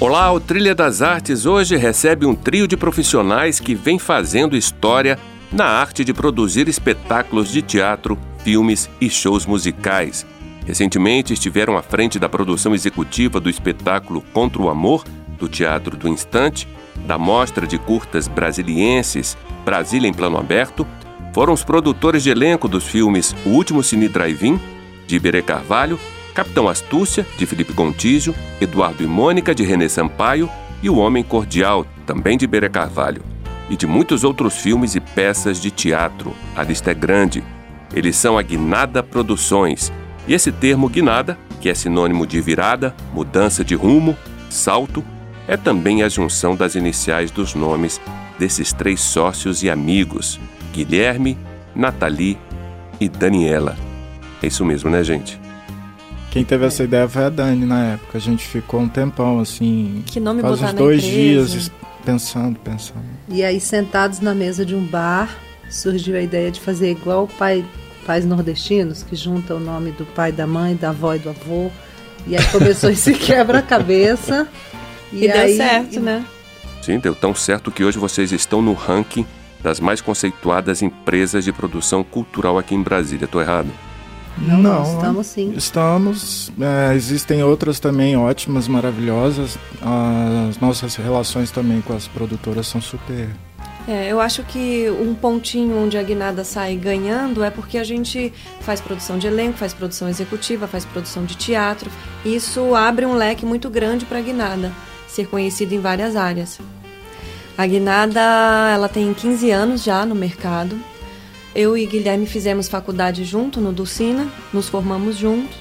Olá, o Trilha das Artes hoje recebe um trio de profissionais que vem fazendo história na arte de produzir espetáculos de teatro, filmes e shows musicais. Recentemente estiveram à frente da produção executiva do espetáculo Contra o Amor, do Teatro do Instante, da Mostra de Curtas Brasilienses Brasília em Plano Aberto, foram os produtores de elenco dos filmes O Último Cine Drive-In, de Iberê Carvalho, Capitão Astúcia, de Felipe Gontijo, Eduardo e Mônica, de René Sampaio, e O Homem Cordial, também de Bere Carvalho, e de muitos outros filmes e peças de teatro. A lista é grande. Eles são a Guinada Produções. E esse termo guinada, que é sinônimo de virada, mudança de rumo, salto, é também a junção das iniciais dos nomes desses três sócios e amigos: Guilherme, Nathalie e Daniela. É isso mesmo, né, gente? Quem teve essa ideia foi a Dani na época. A gente ficou um tempão assim. Que nome quase botar uns na dois empresa? dias pensando, pensando. E aí, sentados na mesa de um bar, surgiu a ideia de fazer igual o pai, pais nordestinos, que junta o nome do pai, da mãe, da avó e do avô. E aí começou esse quebra-cabeça. E, deu aí- certo, né? Sim, deu tão certo que hoje vocês estão no ranking das mais conceituadas empresas de produção cultural aqui em Brasília. Estou errado? Não, estamos sim. Estamos. é, existem outras também ótimas, maravilhosas. As nossas relações também com as produtoras são super. É, eu acho que um pontinho onde a Guinada sai ganhando é porque a gente faz produção de elenco, faz produção executiva, faz produção de teatro. Isso abre um leque muito grande para a Guinada ser conhecida em várias áreas. A Guinada, ela tem 15 anos já no mercado. Eu e Guilherme fizemos faculdade junto no Dulcina, nos formamos juntos.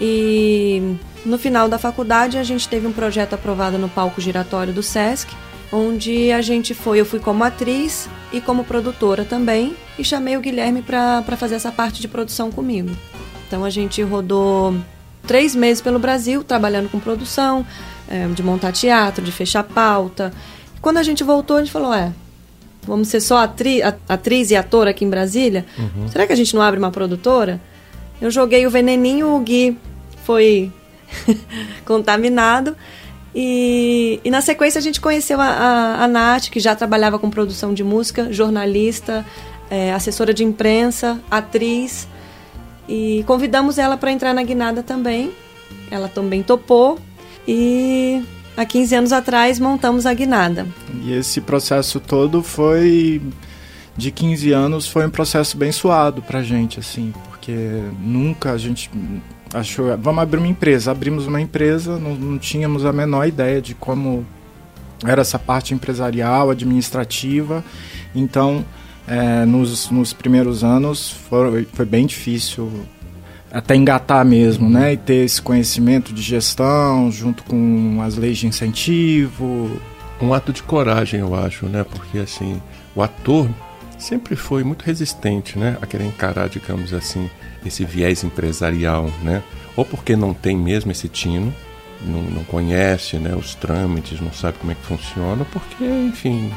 E no final da faculdade a gente teve um projeto aprovado no palco giratório do SESC, onde a gente foi, eu fui como atriz e como produtora também, e chamei o Guilherme para fazer essa parte de produção comigo. Então a gente rodou três meses pelo Brasil, trabalhando com produção, eh, de montar teatro, de fechar pauta. Quando a gente voltou, a gente falou, é, vamos ser só atri atriz e ator aqui em Brasília? Será que a gente não abre uma produtora? Eu joguei o veneninho, o Gui foi contaminado. E, e na sequência a gente conheceu a, a, a Nath, que já trabalhava com produção de música, jornalista, eh, assessora de imprensa, atriz. E convidamos ela para entrar na Guinada também. Ela também topou. E há 15 anos atrás montamos a Guinada. E esse processo todo foi. De 15 anos foi um processo bem suado pra gente, assim, porque nunca a gente achou. Vamos abrir uma empresa. Abrimos uma empresa, não, não tínhamos a menor ideia de como era essa parte empresarial, administrativa. Então, é, nos, nos primeiros anos foi, foi bem difícil até engatar mesmo, né? E ter esse conhecimento de gestão junto com as leis de incentivo. um ato de coragem, eu acho, né? Porque assim, o ator sempre foi muito resistente, né, a querer encarar, digamos assim, esse viés empresarial, né? Ou porque não tem mesmo esse tino, não, não conhece, né, os trâmites, não sabe como é que funciona, porque, enfim,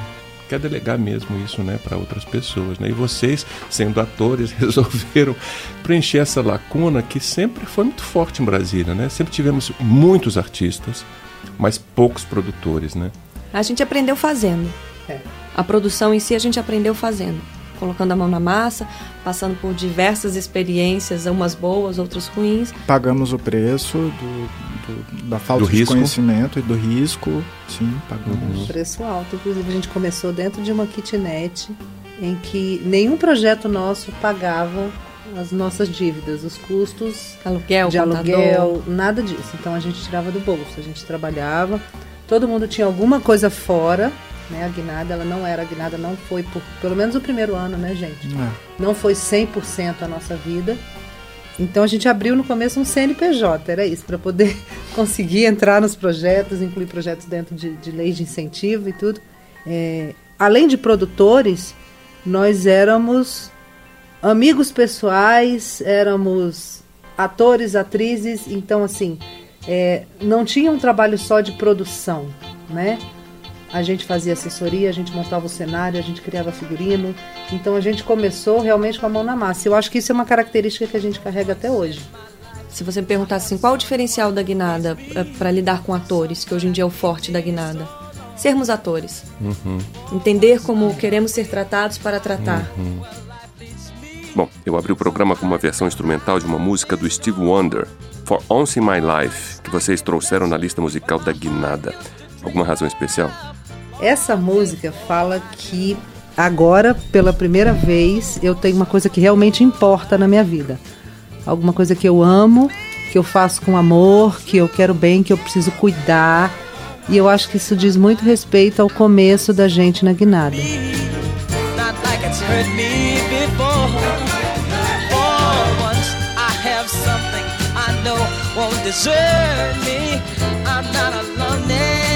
quer delegar mesmo isso, né, para outras pessoas, né? E vocês, sendo atores, resolveram preencher essa lacuna que sempre foi muito forte em Brasília, né? Sempre tivemos muitos artistas, mas poucos produtores, né? A gente aprendeu fazendo. É. A produção em si a gente aprendeu fazendo. Colocando a mão na massa, passando por diversas experiências, umas boas, outras ruins. Pagamos o preço do, do- da falta Do de risco. conhecimento e do risco. Sim, pagamos. Um preço alto. Inclusive, a gente começou dentro de uma kitnet em que nenhum projeto nosso pagava as nossas dívidas, os custos Aluguel, de contador. aluguel, nada disso. Então a gente tirava do bolso, a gente trabalhava. Todo mundo tinha alguma coisa fora, né? A guinada, ela não era a guinada, não foi por pelo menos o primeiro ano, né, gente? É. Não foi 100% a nossa vida. Então a gente abriu no começo um CNPJ, era isso, para poder conseguir entrar nos projetos, incluir projetos dentro de, de leis de incentivo e tudo. É, além de produtores, nós éramos amigos pessoais, éramos atores, atrizes, então assim, é, não tinha um trabalho só de produção, né? A gente fazia assessoria, a gente montava o cenário, a gente criava figurino. Então a gente começou realmente com a mão na massa. Eu acho que isso é uma característica que a gente carrega até hoje. Se você me perguntasse assim, qual o diferencial da Guinada é, para lidar com atores, que hoje em dia é o forte da Guinada? Sermos atores. Uhum. Entender como queremos ser tratados para tratar. Uhum. Bom, eu abri o programa com uma versão instrumental de uma música do Steve Wonder, For Once in My Life, que vocês trouxeram na lista musical da Guinada. Alguma razão especial? Essa música fala que agora, pela primeira vez, eu tenho uma coisa que realmente importa na minha vida. Alguma coisa que eu amo, que eu faço com amor, que eu quero bem, que eu preciso cuidar. E eu acho que isso diz muito respeito ao começo da gente na Guinada. not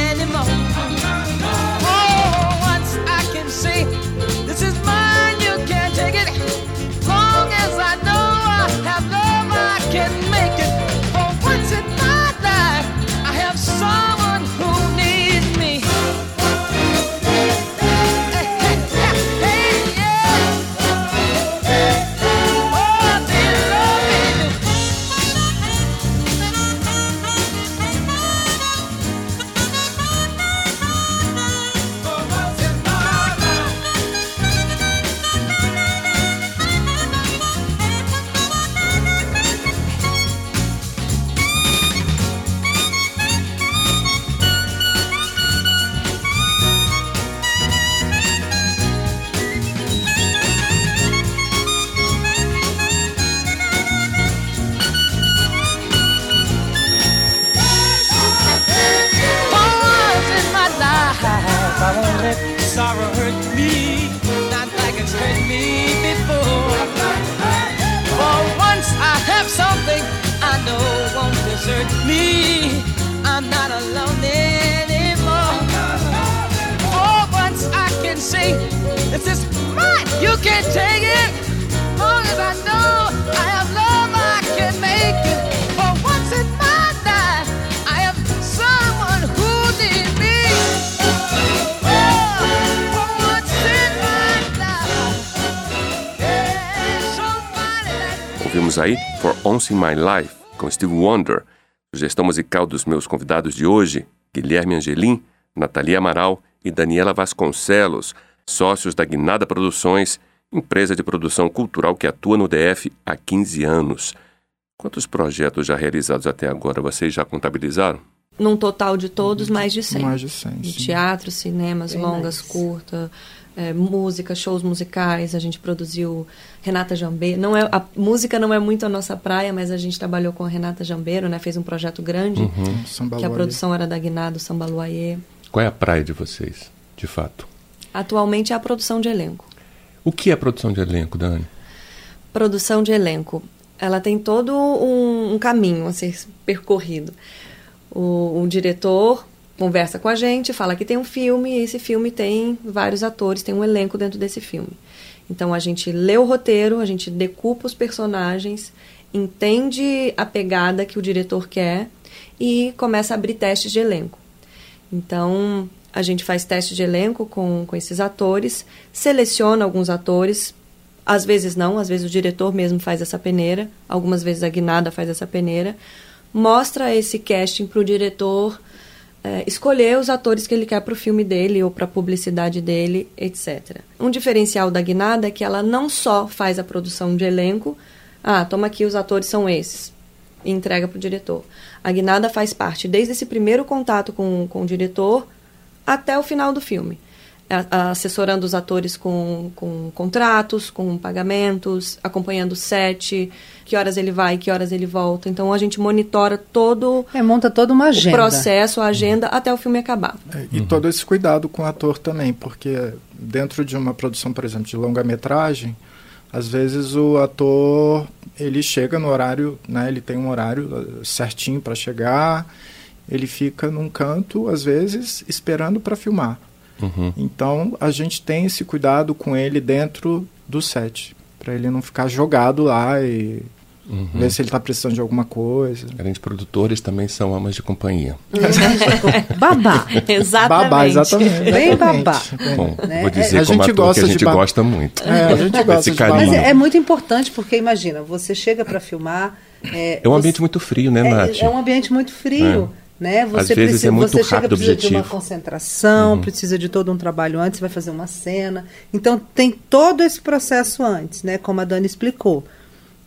I'm not alone anymore. Once I can see This is mine. You can take it. Long as I know I have love, I can make it. For once in my life, I have someone who needs me. Oh, Ouvimos aí For Once in My Life com Steve Wonder sugestão musical dos meus convidados de hoje, Guilherme Angelim, Natalia Amaral e Daniela Vasconcelos, sócios da Guinada Produções, empresa de produção cultural que atua no DF há 15 anos. Quantos projetos já realizados até agora vocês já contabilizaram? Num total de todos, mais de 100. Mais de 100. De teatro, cinemas, Bem longas, curtas é, música, shows musicais, a gente produziu Renata Jambeiro. Não é, a música não é muito a nossa praia, mas a gente trabalhou com a Renata Jambeiro, né? Fez um projeto grande, uhum. que a produção era da Guinado Sambaluayê. Qual é a praia de vocês, de fato? Atualmente é a produção de elenco. O que é produção de elenco, Dani? Produção de elenco. Ela tem todo um, um caminho a ser percorrido. O, o diretor conversa com a gente, fala que tem um filme, e esse filme tem vários atores, tem um elenco dentro desse filme. Então a gente lê o roteiro, a gente decupa os personagens, entende a pegada que o diretor quer e começa a abrir testes de elenco. Então a gente faz teste de elenco com, com esses atores, seleciona alguns atores, às vezes não, às vezes o diretor mesmo faz essa peneira, algumas vezes a guinada faz essa peneira, mostra esse casting para o diretor é, escolher os atores que ele quer para o filme dele ou para a publicidade dele, etc. Um diferencial da Guinada é que ela não só faz a produção de elenco, ah, toma aqui os atores são esses, e entrega para o diretor. A Guinada faz parte desde esse primeiro contato com, com o diretor até o final do filme assessorando os atores com, com contratos, com pagamentos, acompanhando o set, que horas ele vai, que horas ele volta. Então a gente monitora todo. É, monta toda uma agenda. O processo, a agenda, até o filme acabar. É, e uhum. todo esse cuidado com o ator também, porque dentro de uma produção, por exemplo, de longa-metragem, às vezes o ator ele chega no horário, né, ele tem um horário uh, certinho para chegar, ele fica num canto, às vezes, esperando para filmar. Uhum. Então a gente tem esse cuidado com ele dentro do set, para ele não ficar jogado lá e Uhum. Ver se ele está precisando de alguma coisa. Além de produtores, também são amas de companhia. babá. exatamente. Babá, exatamente. Bem babá. Bom, né? vou dizer a como gente gosta que a gente gosta muito. É, a gente gosta de Mas é, é, muito importante, porque imagina, você chega para filmar... É, é um ambiente você, muito frio, né, é, Nath? É um ambiente muito frio. É. Né? Você Às vezes precisa, é muito você rápido chega, precisa objetivo. de uma concentração, uhum. precisa de todo um trabalho antes, vai fazer uma cena. Então tem todo esse processo antes, né? Como a Dani explicou.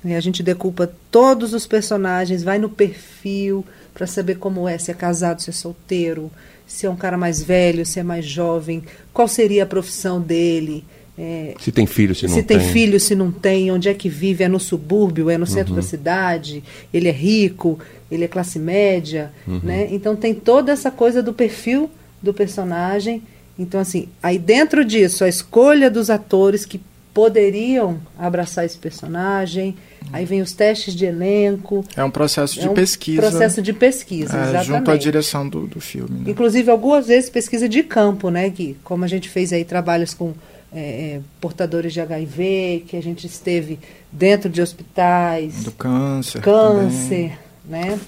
A gente decupa todos os personagens, vai no perfil para saber como é, se é casado, se é solteiro, se é um cara mais velho, se é mais jovem, qual seria a profissão dele. É, se tem filho, se não tem. Se tem filho, se não tem, onde é que vive, é no subúrbio, é no centro uhum. da cidade, ele é rico, ele é classe média, uhum. né? Então tem toda essa coisa do perfil do personagem. Então, assim, aí dentro disso, a escolha dos atores que poderiam abraçar esse personagem, Aí vem os testes de elenco. É um processo de é um pesquisa. Processo de pesquisa, é, exatamente. Junto à direção do, do filme. Né? Inclusive, algumas vezes pesquisa de campo, né, Gui? Como a gente fez aí trabalhos com é, é portadores de HIV, que a gente esteve dentro de hospitais. Do câncer. Câncer, também. né?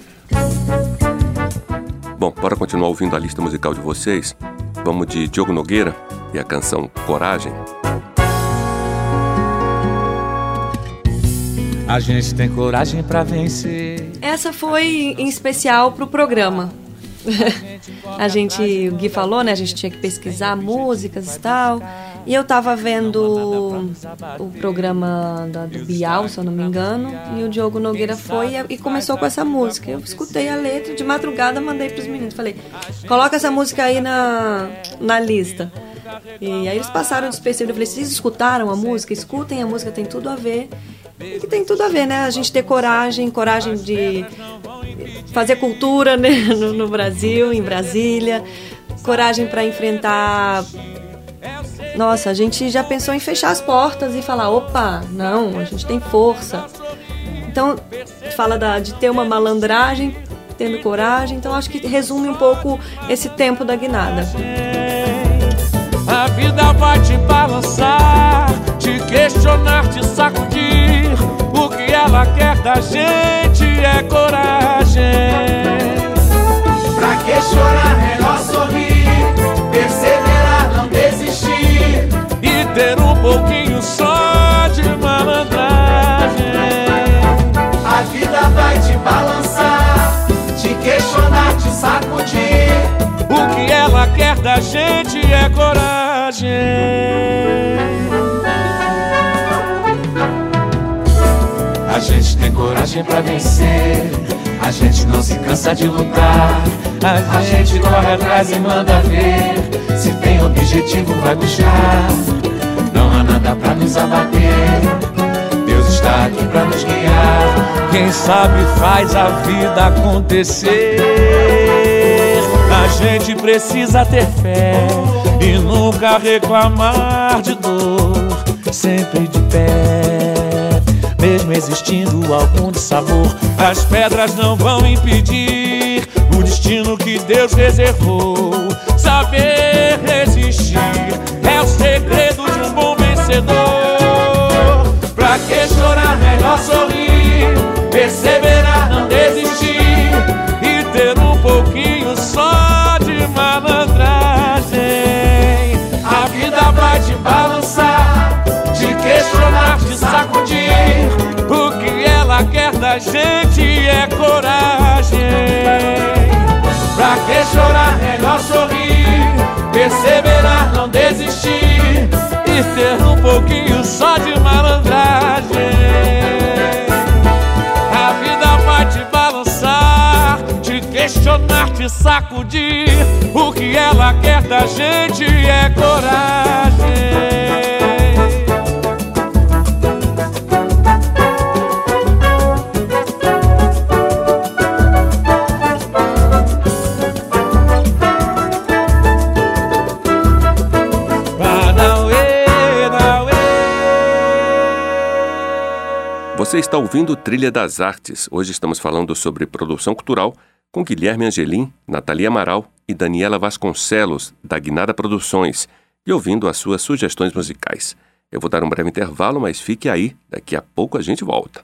Bom, bora continuar ouvindo a lista musical de vocês. Vamos de Diogo Nogueira e a canção Coragem. A gente tem coragem para vencer. Essa foi em especial pro programa. a gente, o Gui falou, né? A gente tinha que pesquisar músicas e tal. E eu tava vendo o programa da, do Bial, se eu não me engano, e o Diogo Nogueira foi e começou com essa música. Eu escutei a letra de madrugada, mandei pros meninos. Falei, coloca essa música aí na, na lista. E aí eles passaram despercebido. Eu falei, vocês escutaram a música? Escutem a música, tem tudo a ver. E que tem tudo a ver, né? A gente ter coragem, coragem de fazer cultura né? no, no Brasil, em Brasília, coragem para enfrentar. Nossa, a gente já pensou em fechar as portas e falar: opa, não, a gente tem força. Então, fala da, de ter uma malandragem, tendo coragem. Então, acho que resume um pouco esse tempo da guinada. A vida vai te balançar, te questionar, te sacudir. O que ela quer da gente é coragem. Pra que chorar, ter um pouquinho só de malandragem. A vida vai te balançar, te questionar, te sacudir. O que ela quer da gente é coragem. A gente tem coragem para vencer. A gente não se cansa de lutar. A gente corre atrás e manda ver. Se tem objetivo, vai buscar. Há nada pra nos abater. Deus está aqui pra nos guiar. Quem sabe faz a vida acontecer. A gente precisa ter fé e nunca reclamar de dor, sempre de pé. Mesmo existindo algum dissabor, as pedras não vão impedir o destino que Deus reservou. Saber resistir vencedor. Pra que chorar, melhor sorrir, perseverar, não desistir e ter um pouquinho só malandragem. A vida vai te balançar, te questionar, te sacudir. O que ela quer da gente é coragem. Sacudir. O que ela quer da gente é coragem. Você está ouvindo Trilha das Artes. Hoje estamos falando sobre produção cultural com Guilherme Angelim, Natalia Amaral e Daniela Vasconcelos, da Guinada Produções, e ouvindo as suas sugestões musicais. Eu vou dar um breve intervalo, mas fique aí, daqui a pouco a gente volta.